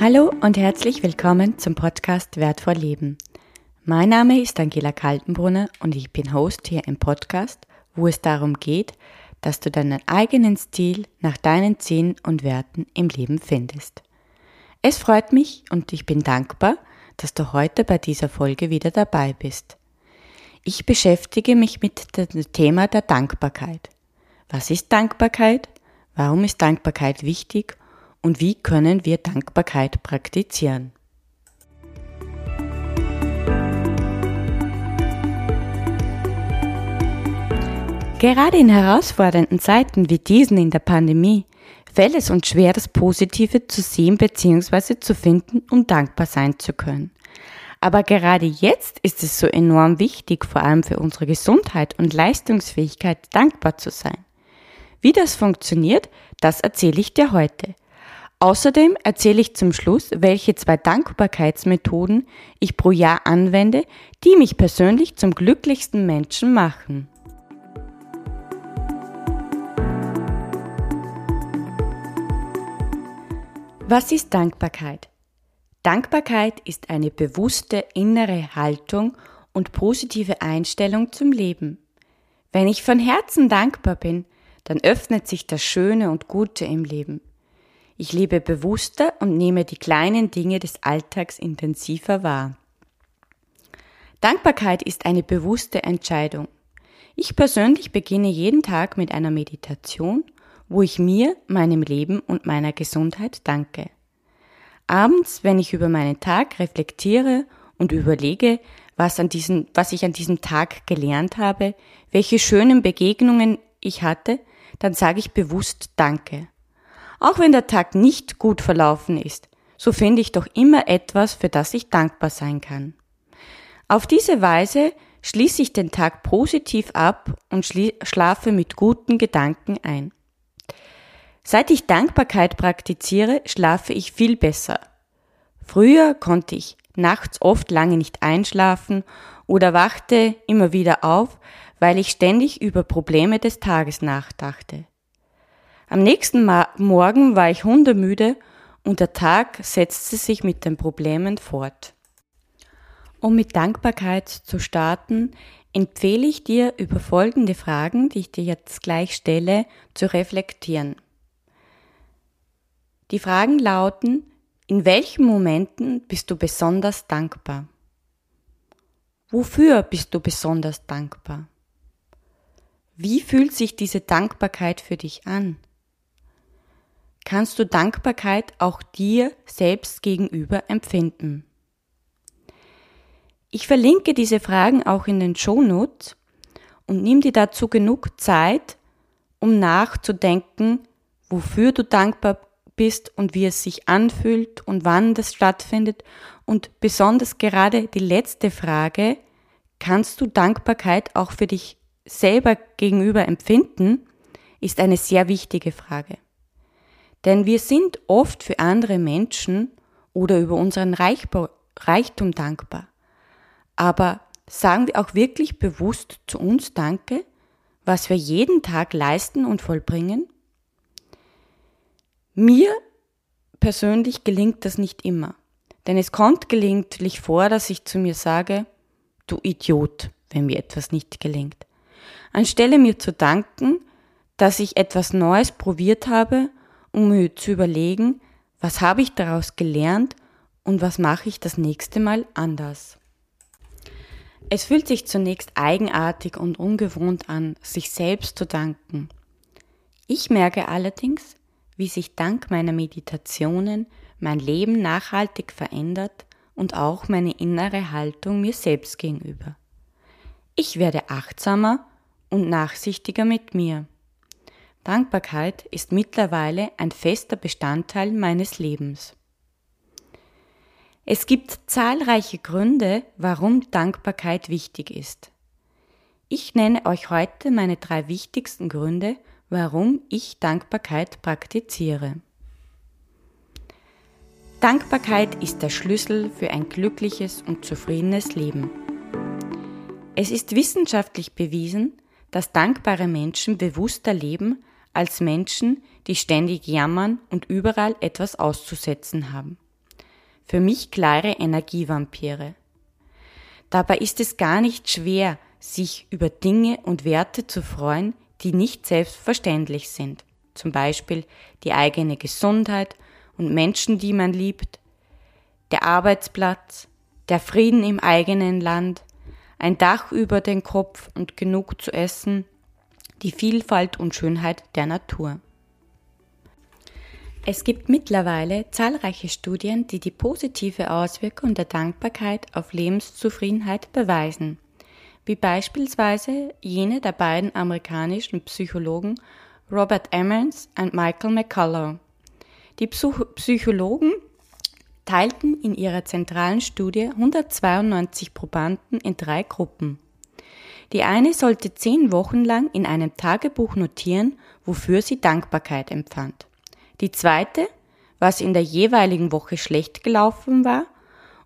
Hallo und herzlich willkommen zum Podcast Wertvoll Leben. Mein Name ist Angela Kaltenbrunner und ich bin Host hier im Podcast, wo es darum geht, dass du deinen eigenen Stil nach deinen Zielen und Werten im Leben findest. Es freut mich und ich bin dankbar, dass du heute bei dieser Folge wieder dabei bist. Ich beschäftige mich mit dem Thema der Dankbarkeit. Was ist Dankbarkeit? Warum ist Dankbarkeit wichtig? Und wie können wir Dankbarkeit praktizieren? Gerade in herausfordernden Zeiten wie diesen in der Pandemie fällt es uns schwer, das Positive zu sehen bzw. zu finden, um dankbar sein zu können. Aber gerade jetzt ist es so enorm wichtig, vor allem für unsere Gesundheit und Leistungsfähigkeit dankbar zu sein. Wie das funktioniert, das erzähle ich dir heute. Außerdem erzähle ich zum Schluss, welche zwei Dankbarkeitsmethoden ich pro Jahr anwende, die mich persönlich zum glücklichsten Menschen machen. Was ist Dankbarkeit? Dankbarkeit ist eine bewusste innere Haltung und positive Einstellung zum Leben. Wenn ich von Herzen dankbar bin, dann öffnet sich das Schöne und Gute im Leben. Ich lebe bewusster und nehme die kleinen Dinge des Alltags intensiver wahr. Dankbarkeit ist eine bewusste Entscheidung. Ich persönlich beginne jeden Tag mit einer Meditation wo ich mir, meinem Leben und meiner Gesundheit danke. Abends, wenn ich über meinen Tag reflektiere und überlege, was, an diesen, was ich an diesem Tag gelernt habe, welche schönen Begegnungen ich hatte, dann sage ich bewusst Danke. Auch wenn der Tag nicht gut verlaufen ist, so finde ich doch immer etwas, für das ich dankbar sein kann. Auf diese Weise schließe ich den Tag positiv ab und schlafe mit guten Gedanken ein. Seit ich Dankbarkeit praktiziere, schlafe ich viel besser. Früher konnte ich nachts oft lange nicht einschlafen oder wachte immer wieder auf, weil ich ständig über Probleme des Tages nachdachte. Am nächsten Ma Morgen war ich hundemüde und der Tag setzte sich mit den Problemen fort. Um mit Dankbarkeit zu starten, empfehle ich dir, über folgende Fragen, die ich dir jetzt gleich stelle, zu reflektieren. Die Fragen lauten, in welchen Momenten bist du besonders dankbar? Wofür bist du besonders dankbar? Wie fühlt sich diese Dankbarkeit für dich an? Kannst du Dankbarkeit auch dir selbst gegenüber empfinden? Ich verlinke diese Fragen auch in den Shownotes und nimm dir dazu genug Zeit, um nachzudenken, wofür du dankbar bist und wie es sich anfühlt und wann das stattfindet. Und besonders gerade die letzte Frage, kannst du Dankbarkeit auch für dich selber gegenüber empfinden, ist eine sehr wichtige Frage. Denn wir sind oft für andere Menschen oder über unseren Reichtum dankbar. Aber sagen wir auch wirklich bewusst zu uns Danke, was wir jeden Tag leisten und vollbringen? Mir persönlich gelingt das nicht immer. Denn es kommt gelegentlich vor, dass ich zu mir sage, du Idiot, wenn mir etwas nicht gelingt. Anstelle mir zu danken, dass ich etwas Neues probiert habe, um mir zu überlegen, was habe ich daraus gelernt und was mache ich das nächste Mal anders. Es fühlt sich zunächst eigenartig und ungewohnt an, sich selbst zu danken. Ich merke allerdings, wie sich dank meiner Meditationen mein Leben nachhaltig verändert und auch meine innere Haltung mir selbst gegenüber. Ich werde achtsamer und nachsichtiger mit mir. Dankbarkeit ist mittlerweile ein fester Bestandteil meines Lebens. Es gibt zahlreiche Gründe, warum Dankbarkeit wichtig ist. Ich nenne euch heute meine drei wichtigsten Gründe, warum ich Dankbarkeit praktiziere. Dankbarkeit ist der Schlüssel für ein glückliches und zufriedenes Leben. Es ist wissenschaftlich bewiesen, dass dankbare Menschen bewusster leben als Menschen, die ständig jammern und überall etwas auszusetzen haben. Für mich klare Energievampire. Dabei ist es gar nicht schwer, sich über Dinge und Werte zu freuen, die nicht selbstverständlich sind. Zum Beispiel die eigene Gesundheit und Menschen, die man liebt, der Arbeitsplatz, der Frieden im eigenen Land, ein Dach über den Kopf und genug zu essen, die Vielfalt und Schönheit der Natur. Es gibt mittlerweile zahlreiche Studien, die die positive Auswirkung der Dankbarkeit auf Lebenszufriedenheit beweisen, wie beispielsweise jene der beiden amerikanischen Psychologen Robert Emmons und Michael McCullough. Die Psychologen teilten in ihrer zentralen Studie 192 Probanden in drei Gruppen. Die eine sollte zehn Wochen lang in einem Tagebuch notieren, wofür sie Dankbarkeit empfand. Die zweite, was in der jeweiligen Woche schlecht gelaufen war,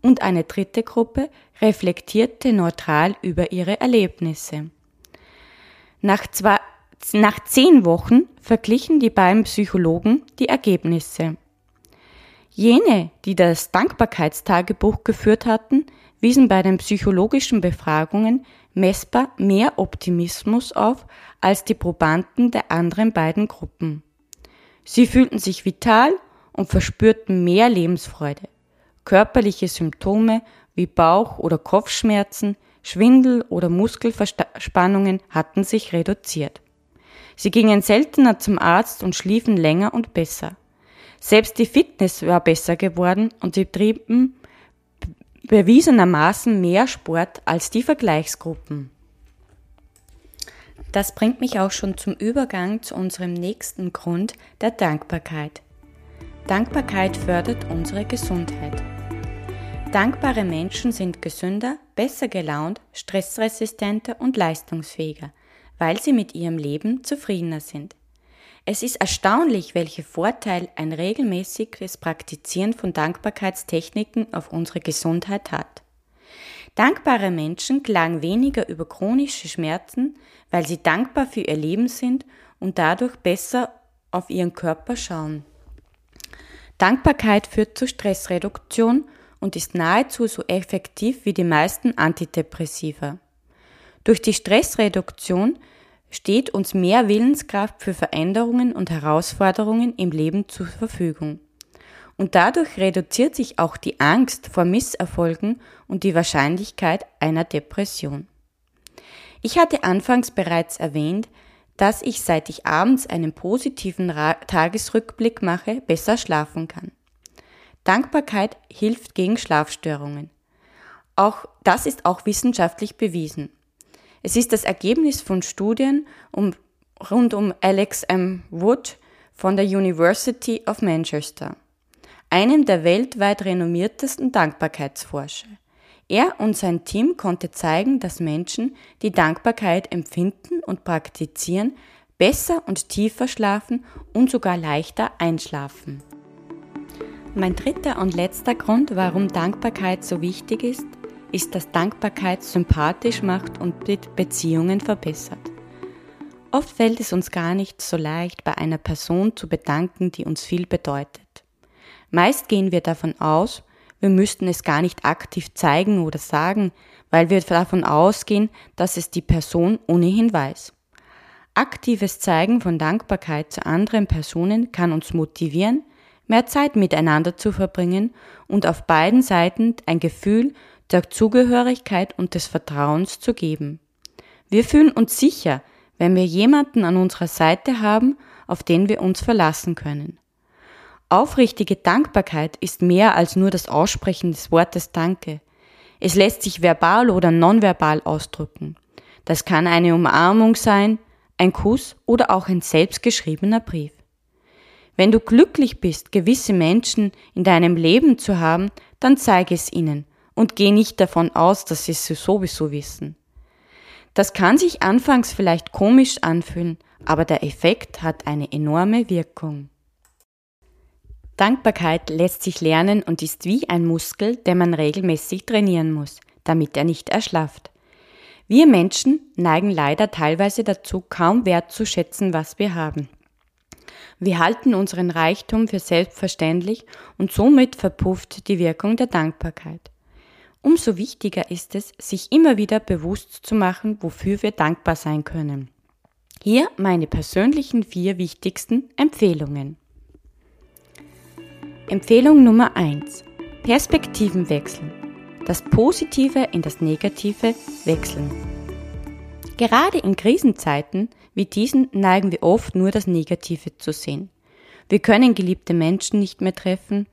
und eine dritte Gruppe reflektierte neutral über ihre Erlebnisse. Nach, zwei, nach zehn Wochen verglichen die beiden Psychologen die Ergebnisse. Jene, die das Dankbarkeitstagebuch geführt hatten, wiesen bei den psychologischen Befragungen messbar mehr Optimismus auf als die Probanden der anderen beiden Gruppen. Sie fühlten sich vital und verspürten mehr Lebensfreude. Körperliche Symptome wie Bauch- oder Kopfschmerzen, Schwindel oder Muskelverspannungen hatten sich reduziert. Sie gingen seltener zum Arzt und schliefen länger und besser. Selbst die Fitness war besser geworden und sie trieben bewiesenermaßen mehr Sport als die Vergleichsgruppen. Das bringt mich auch schon zum Übergang zu unserem nächsten Grund, der Dankbarkeit. Dankbarkeit fördert unsere Gesundheit. Dankbare Menschen sind gesünder, besser gelaunt, stressresistenter und leistungsfähiger, weil sie mit ihrem Leben zufriedener sind. Es ist erstaunlich, welche Vorteil ein regelmäßiges Praktizieren von Dankbarkeitstechniken auf unsere Gesundheit hat. Dankbare Menschen klagen weniger über chronische Schmerzen, weil sie dankbar für ihr Leben sind und dadurch besser auf ihren Körper schauen. Dankbarkeit führt zu Stressreduktion und ist nahezu so effektiv wie die meisten Antidepressiva. Durch die Stressreduktion steht uns mehr Willenskraft für Veränderungen und Herausforderungen im Leben zur Verfügung. Und dadurch reduziert sich auch die Angst vor Misserfolgen und die Wahrscheinlichkeit einer Depression. Ich hatte anfangs bereits erwähnt, dass ich, seit ich abends einen positiven Tagesrückblick mache, besser schlafen kann. Dankbarkeit hilft gegen Schlafstörungen. Auch das ist auch wissenschaftlich bewiesen. Es ist das Ergebnis von Studien um, rund um Alex M. Wood von der University of Manchester, einem der weltweit renommiertesten Dankbarkeitsforscher. Er und sein Team konnte zeigen, dass Menschen, die Dankbarkeit empfinden und praktizieren, besser und tiefer schlafen und sogar leichter einschlafen. Mein dritter und letzter Grund, warum Dankbarkeit so wichtig ist, ist, dass Dankbarkeit sympathisch macht und Beziehungen verbessert. Oft fällt es uns gar nicht so leicht, bei einer Person zu bedanken, die uns viel bedeutet. Meist gehen wir davon aus, wir müssten es gar nicht aktiv zeigen oder sagen, weil wir davon ausgehen, dass es die Person ohnehin weiß. Aktives Zeigen von Dankbarkeit zu anderen Personen kann uns motivieren, mehr Zeit miteinander zu verbringen und auf beiden Seiten ein Gefühl der Zugehörigkeit und des Vertrauens zu geben. Wir fühlen uns sicher, wenn wir jemanden an unserer Seite haben, auf den wir uns verlassen können. Aufrichtige Dankbarkeit ist mehr als nur das Aussprechen des Wortes Danke. Es lässt sich verbal oder nonverbal ausdrücken. Das kann eine Umarmung sein, ein Kuss oder auch ein selbstgeschriebener Brief. Wenn du glücklich bist, gewisse Menschen in deinem Leben zu haben, dann zeige es ihnen und geh nicht davon aus, dass sie es sowieso wissen. Das kann sich anfangs vielleicht komisch anfühlen, aber der Effekt hat eine enorme Wirkung. Dankbarkeit lässt sich lernen und ist wie ein Muskel, den man regelmäßig trainieren muss, damit er nicht erschlafft. Wir Menschen neigen leider teilweise dazu, kaum wertzuschätzen, was wir haben. Wir halten unseren Reichtum für selbstverständlich und somit verpufft die Wirkung der Dankbarkeit. Umso wichtiger ist es, sich immer wieder bewusst zu machen, wofür wir dankbar sein können. Hier meine persönlichen vier wichtigsten Empfehlungen. Empfehlung Nummer eins: Perspektiven wechseln. Das Positive in das Negative wechseln. Gerade in Krisenzeiten wie diesen neigen wir oft nur das Negative zu sehen. Wir können geliebte Menschen nicht mehr treffen,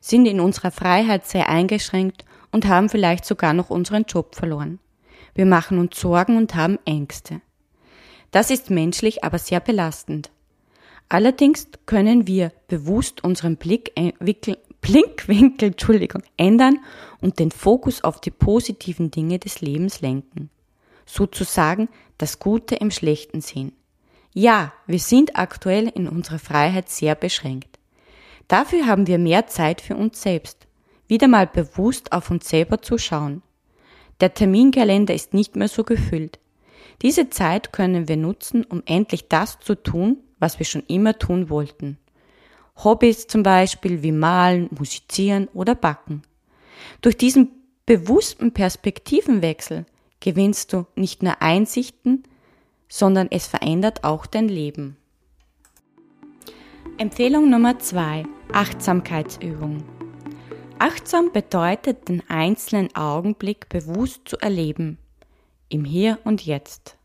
sind in unserer Freiheit sehr eingeschränkt und haben vielleicht sogar noch unseren Job verloren. Wir machen uns Sorgen und haben Ängste. Das ist menschlich, aber sehr belastend. Allerdings können wir bewusst unseren Blickwinkel, Blickwinkel Entschuldigung, ändern und den Fokus auf die positiven Dinge des Lebens lenken. Sozusagen das Gute im Schlechten sehen. Ja, wir sind aktuell in unserer Freiheit sehr beschränkt. Dafür haben wir mehr Zeit für uns selbst, wieder mal bewusst auf uns selber zu schauen. Der Terminkalender ist nicht mehr so gefüllt. Diese Zeit können wir nutzen, um endlich das zu tun, was wir schon immer tun wollten. Hobbys zum Beispiel wie Malen, Musizieren oder Backen. Durch diesen bewussten Perspektivenwechsel gewinnst du nicht nur Einsichten, sondern es verändert auch dein Leben. Empfehlung Nummer zwei: Achtsamkeitsübung. Achtsam bedeutet, den einzelnen Augenblick bewusst zu erleben, im Hier und Jetzt.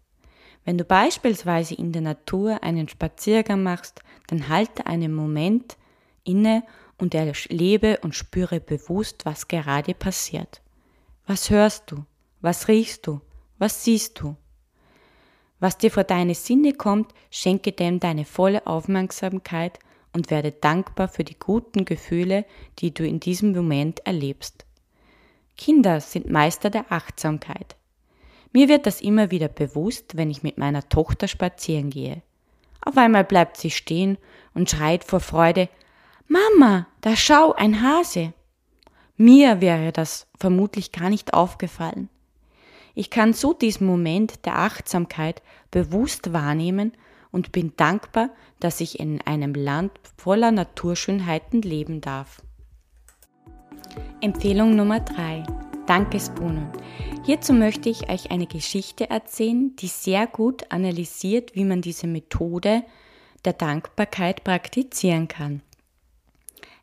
Wenn du beispielsweise in der Natur einen Spaziergang machst, dann halte einen Moment inne und erlebe und spüre bewusst, was gerade passiert. Was hörst du? Was riechst du? Was siehst du? Was dir vor deine Sinne kommt, schenke dem deine volle Aufmerksamkeit und werde dankbar für die guten Gefühle, die du in diesem Moment erlebst. Kinder sind Meister der Achtsamkeit. Mir wird das immer wieder bewusst, wenn ich mit meiner Tochter spazieren gehe. Auf einmal bleibt sie stehen und schreit vor Freude Mama, da schau, ein Hase. Mir wäre das vermutlich gar nicht aufgefallen. Ich kann so diesen Moment der Achtsamkeit bewusst wahrnehmen und bin dankbar, dass ich in einem Land voller Naturschönheiten leben darf. Empfehlung Nummer 3. Dankesbohnen. Hierzu möchte ich euch eine Geschichte erzählen, die sehr gut analysiert, wie man diese Methode der Dankbarkeit praktizieren kann.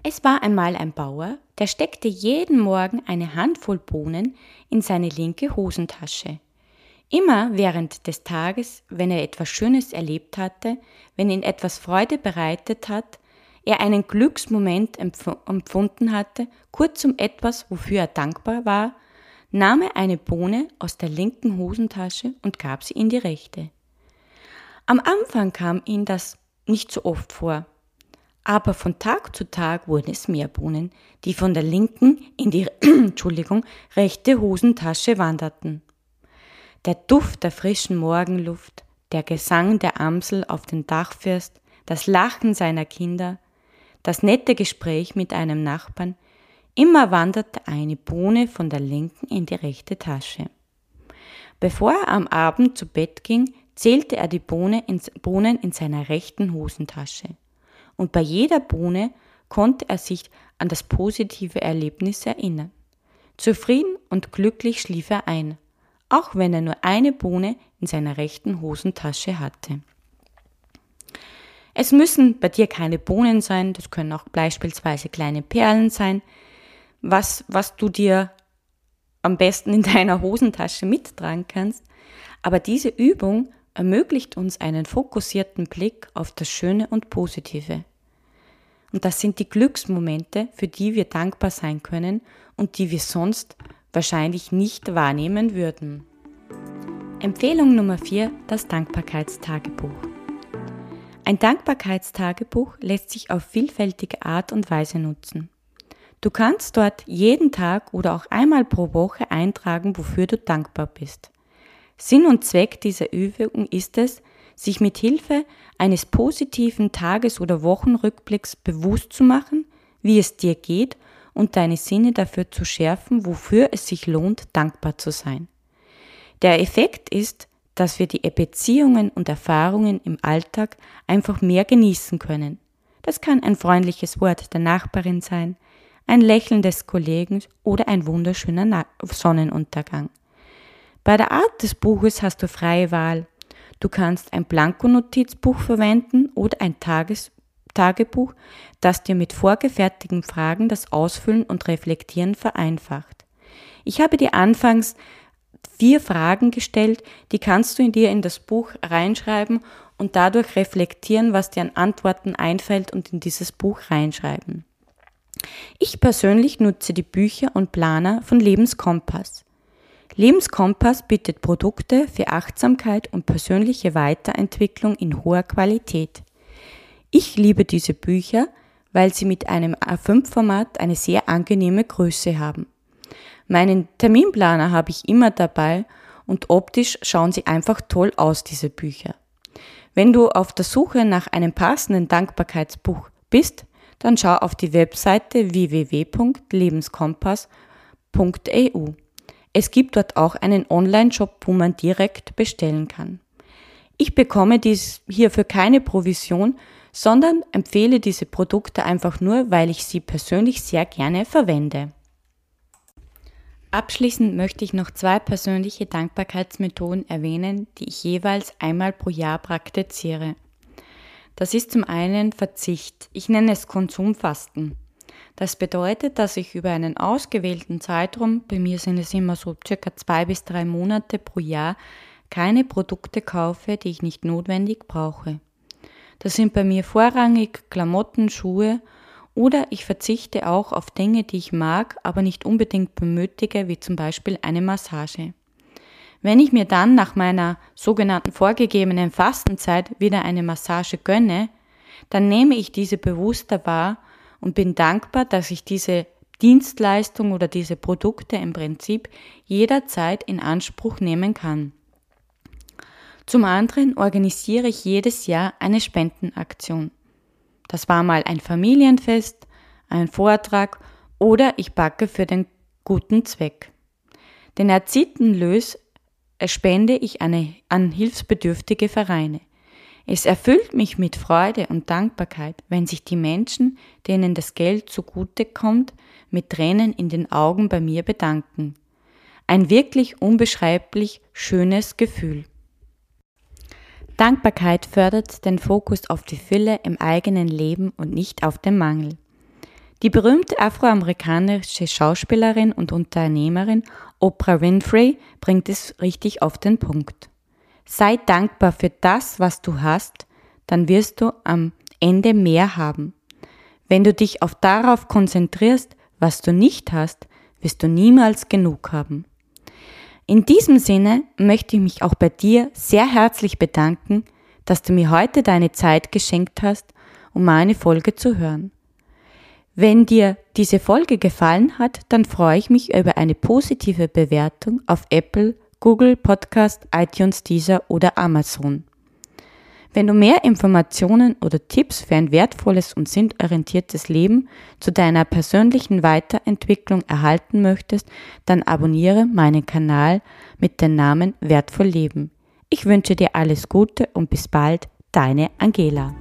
Es war einmal ein Bauer, der steckte jeden Morgen eine Handvoll Bohnen in seine linke Hosentasche. Immer während des Tages, wenn er etwas Schönes erlebt hatte, wenn ihn etwas Freude bereitet hat, er einen Glücksmoment empfunden hatte, kurzum etwas, wofür er dankbar war, nahm er eine Bohne aus der linken Hosentasche und gab sie in die rechte. Am Anfang kam ihm das nicht so oft vor, aber von Tag zu Tag wurden es mehr Bohnen, die von der linken in die Entschuldigung, rechte Hosentasche wanderten. Der Duft der frischen Morgenluft, der Gesang der Amsel auf den Dachfirst, das Lachen seiner Kinder, das nette Gespräch mit einem Nachbarn, immer wanderte eine Bohne von der linken in die rechte Tasche. Bevor er am Abend zu Bett ging, zählte er die Bohnen in seiner rechten Hosentasche und bei jeder Bohne konnte er sich an das positive Erlebnis erinnern. Zufrieden und glücklich schlief er ein, auch wenn er nur eine Bohne in seiner rechten Hosentasche hatte. Es müssen bei dir keine Bohnen sein, das können auch beispielsweise kleine Perlen sein, was, was du dir am besten in deiner Hosentasche mittragen kannst. Aber diese Übung ermöglicht uns einen fokussierten Blick auf das Schöne und Positive. Und das sind die Glücksmomente, für die wir dankbar sein können und die wir sonst wahrscheinlich nicht wahrnehmen würden. Empfehlung Nummer 4, das Dankbarkeitstagebuch. Ein Dankbarkeitstagebuch lässt sich auf vielfältige Art und Weise nutzen. Du kannst dort jeden Tag oder auch einmal pro Woche eintragen, wofür du dankbar bist. Sinn und Zweck dieser Übung ist es, sich mit Hilfe eines positiven Tages- oder Wochenrückblicks bewusst zu machen, wie es dir geht und deine Sinne dafür zu schärfen, wofür es sich lohnt, dankbar zu sein. Der Effekt ist, dass wir die Beziehungen und Erfahrungen im Alltag einfach mehr genießen können. Das kann ein freundliches Wort der Nachbarin sein, ein Lächeln des Kollegen oder ein wunderschöner Sonnenuntergang. Bei der Art des Buches hast du freie Wahl. Du kannst ein Blankonotizbuch verwenden oder ein Tages Tagebuch, das dir mit vorgefertigten Fragen das Ausfüllen und Reflektieren vereinfacht. Ich habe dir anfangs vier Fragen gestellt, die kannst du in dir in das Buch reinschreiben und dadurch reflektieren, was dir an Antworten einfällt und in dieses Buch reinschreiben. Ich persönlich nutze die Bücher und Planer von Lebenskompass. Lebenskompass bietet Produkte für Achtsamkeit und persönliche Weiterentwicklung in hoher Qualität. Ich liebe diese Bücher, weil sie mit einem A5-Format eine sehr angenehme Größe haben. Meinen Terminplaner habe ich immer dabei und optisch schauen sie einfach toll aus, diese Bücher. Wenn du auf der Suche nach einem passenden Dankbarkeitsbuch bist, dann schau auf die Webseite www.lebenskompass.eu. Es gibt dort auch einen Online-Shop, wo man direkt bestellen kann. Ich bekomme dies hierfür keine Provision, sondern empfehle diese Produkte einfach nur, weil ich sie persönlich sehr gerne verwende. Abschließend möchte ich noch zwei persönliche Dankbarkeitsmethoden erwähnen, die ich jeweils einmal pro Jahr praktiziere. Das ist zum einen Verzicht. Ich nenne es Konsumfasten. Das bedeutet, dass ich über einen ausgewählten Zeitraum, bei mir sind es immer so circa zwei bis drei Monate pro Jahr, keine Produkte kaufe, die ich nicht notwendig brauche. Das sind bei mir vorrangig Klamotten, Schuhe oder ich verzichte auch auf Dinge, die ich mag, aber nicht unbedingt benötige, wie zum Beispiel eine Massage. Wenn ich mir dann nach meiner sogenannten vorgegebenen Fastenzeit wieder eine Massage gönne, dann nehme ich diese bewusster wahr und bin dankbar, dass ich diese Dienstleistung oder diese Produkte im Prinzip jederzeit in Anspruch nehmen kann. Zum anderen organisiere ich jedes Jahr eine Spendenaktion. Das war mal ein Familienfest, ein Vortrag oder ich backe für den guten Zweck. Den erzielten Lös spende ich eine, an hilfsbedürftige Vereine. Es erfüllt mich mit Freude und Dankbarkeit, wenn sich die Menschen, denen das Geld zugute kommt, mit Tränen in den Augen bei mir bedanken. Ein wirklich unbeschreiblich schönes Gefühl. Dankbarkeit fördert den Fokus auf die Fülle im eigenen Leben und nicht auf den Mangel. Die berühmte afroamerikanische Schauspielerin und Unternehmerin Oprah Winfrey bringt es richtig auf den Punkt. Sei dankbar für das, was du hast, dann wirst du am Ende mehr haben. Wenn du dich auf darauf konzentrierst, was du nicht hast, wirst du niemals genug haben. In diesem Sinne möchte ich mich auch bei dir sehr herzlich bedanken, dass du mir heute deine Zeit geschenkt hast, um meine Folge zu hören. Wenn dir diese Folge gefallen hat, dann freue ich mich über eine positive Bewertung auf Apple, Google Podcast, iTunes, Deezer oder Amazon. Wenn du mehr Informationen oder Tipps für ein wertvolles und sinnorientiertes Leben zu deiner persönlichen Weiterentwicklung erhalten möchtest, dann abonniere meinen Kanal mit dem Namen Wertvoll Leben. Ich wünsche dir alles Gute und bis bald, deine Angela.